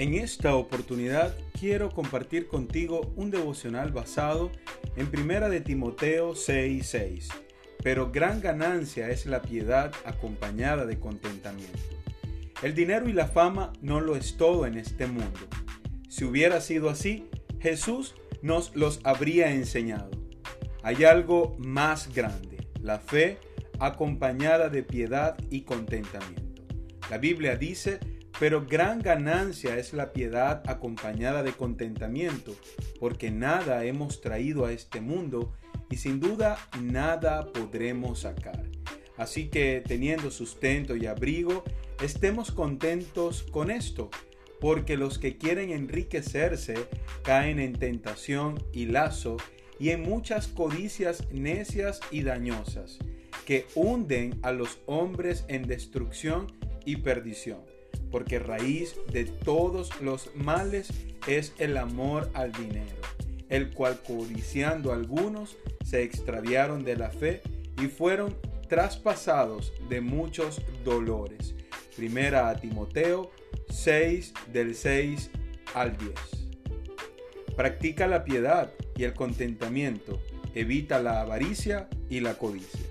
En esta oportunidad quiero compartir contigo un devocional basado en Primera de Timoteo 6:6. Pero gran ganancia es la piedad acompañada de contentamiento. El dinero y la fama no lo es todo en este mundo. Si hubiera sido así, Jesús nos los habría enseñado. Hay algo más grande, la fe acompañada de piedad y contentamiento. La Biblia dice pero gran ganancia es la piedad acompañada de contentamiento, porque nada hemos traído a este mundo y sin duda nada podremos sacar. Así que teniendo sustento y abrigo, estemos contentos con esto, porque los que quieren enriquecerse caen en tentación y lazo y en muchas codicias necias y dañosas, que hunden a los hombres en destrucción y perdición porque raíz de todos los males es el amor al dinero, el cual codiciando algunos se extraviaron de la fe y fueron traspasados de muchos dolores. Primera a Timoteo 6 del 6 al 10. Practica la piedad y el contentamiento, evita la avaricia y la codicia.